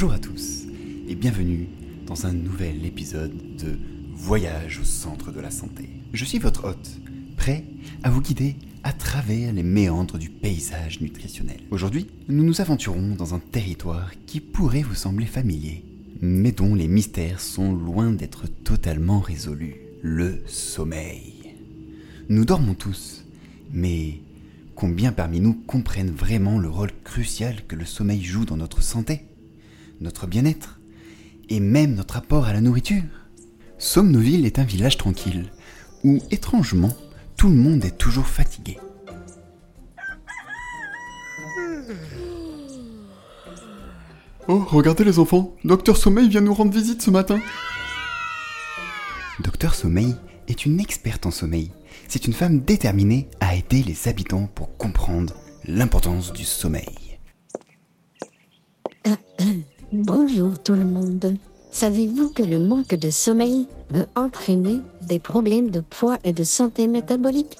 Bonjour à tous et bienvenue dans un nouvel épisode de Voyage au centre de la santé. Je suis votre hôte, prêt à vous guider à travers les méandres du paysage nutritionnel. Aujourd'hui, nous nous aventurons dans un territoire qui pourrait vous sembler familier, mais dont les mystères sont loin d'être totalement résolus. Le sommeil. Nous dormons tous, mais combien parmi nous comprennent vraiment le rôle crucial que le sommeil joue dans notre santé, notre bien-être et même notre rapport à la nourriture Somnoville est un village tranquille où, étrangement, tout le monde est toujours fatigué. Oh, regardez les enfants, Docteur Sommeil vient nous rendre visite ce matin. Docteur Sommeil est une experte en sommeil. C'est une femme déterminée à aider les habitants pour comprendre l'importance du sommeil. Bonjour tout le monde. Savez-vous que le manque de sommeil peut entraîner des problèmes de poids et de santé métabolique?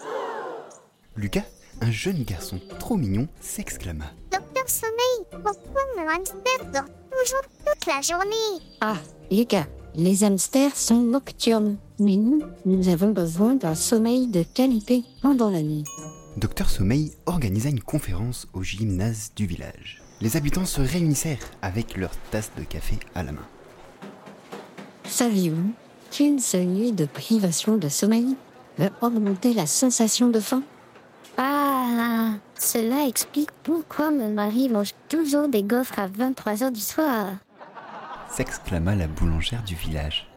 Lucas, un jeune garçon trop mignon, s'exclama. Docteur Sommeil, pourquoi mon hamster dort toujours toute la journée? Ah, Lucas, les hamsters sont nocturnes, mais nous, nous avons besoin d'un sommeil de qualité pendant la nuit. Docteur Sommeil organisa une conférence au gymnase du village. Les habitants se réunissèrent avec leur tasse de café à la main. Saviez-vous qu'une seule nuit de privation de sommeil peut augmenter la sensation de faim? Ah, cela explique pourquoi mon mari mange toujours des gaufres à 23h du soir. s'exclama la boulangère du village.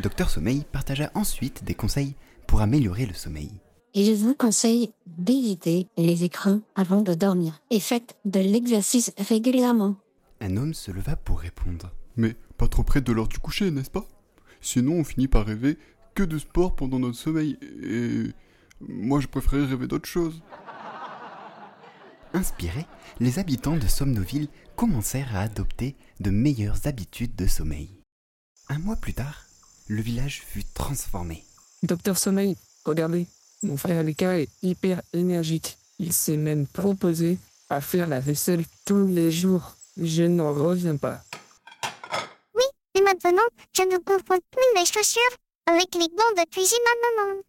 Docteur Sommeil partagea ensuite des conseils pour améliorer le sommeil. Et je vous conseille d'éviter les écrans avant de dormir et faites de l'exercice régulièrement. Un homme se leva pour répondre. Mais pas trop près de l'heure du coucher, n'est-ce pas? Sinon, on finit par rêver que de sport pendant notre sommeil. Et moi, je préférais rêver d'autre chose. Inspirés, les habitants de Somnoville commencèrent à adopter de meilleures habitudes de sommeil. Un mois plus tard, le village fut transformé. Docteur Sommeil, regardez, mon frère Lucas est hyper énergique. Il s'est même proposé à faire la vaisselle tous les jours. Je n'en reviens pas. Et maintenant, je ne confonds plus les chaussures avec les gants de cuisine à maman.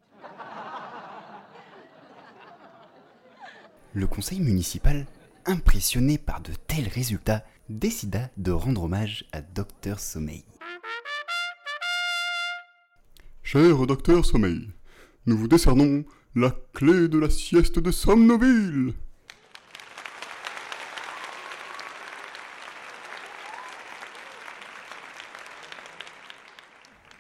Le conseil municipal, impressionné par de tels résultats, décida de rendre hommage à Docteur Sommeil. Cher Docteur Sommeil, nous vous décernons la clé de la sieste de Somnoville.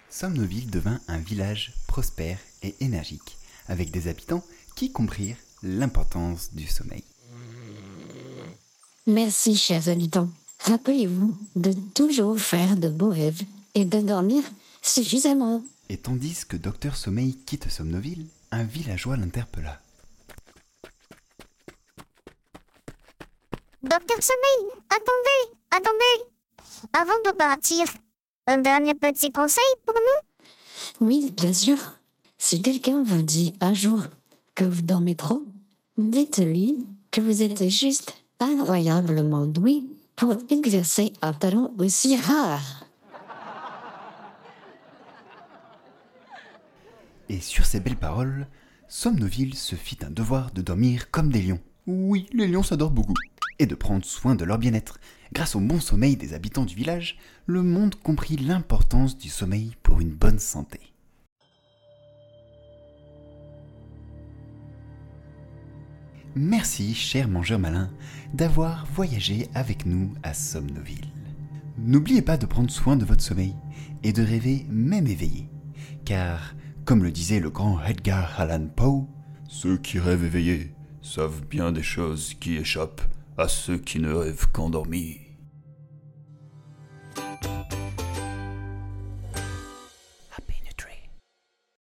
Somnoville devint un village prospère et énergique, avec des habitants qui comprirent l'importance du sommeil. Merci, chers habitants. Rappelez-vous de toujours faire de beaux rêves et de dormir suffisamment. Et tandis que Docteur Sommeil quitte Somnoville, un villageois l'interpella. Docteur Sommeil, attendez, attendez. Avant de partir, un dernier petit conseil pour nous? Oui, bien sûr. Si quelqu'un vous dit un jour que vous dormez trop, dites-lui que vous êtes juste incroyablement doué pour exercer un talent aussi rare. Et sur ces belles paroles, Somnoville se fit un devoir de dormir comme des lions. Oui, les lions s'adorent beaucoup. Et de prendre soin de leur bien-être. Grâce au bon sommeil des habitants du village, le monde comprit l'importance du sommeil pour une bonne santé. Merci, cher mangeur malin, d'avoir voyagé avec nous à Somnoville. N'oubliez pas de prendre soin de votre sommeil et de rêver même éveillé, car, comme le disait le grand Edgar Allan Poe, Ceux qui rêvent éveillés savent bien des choses qui échappent à ceux qui ne rêvent qu'endormis.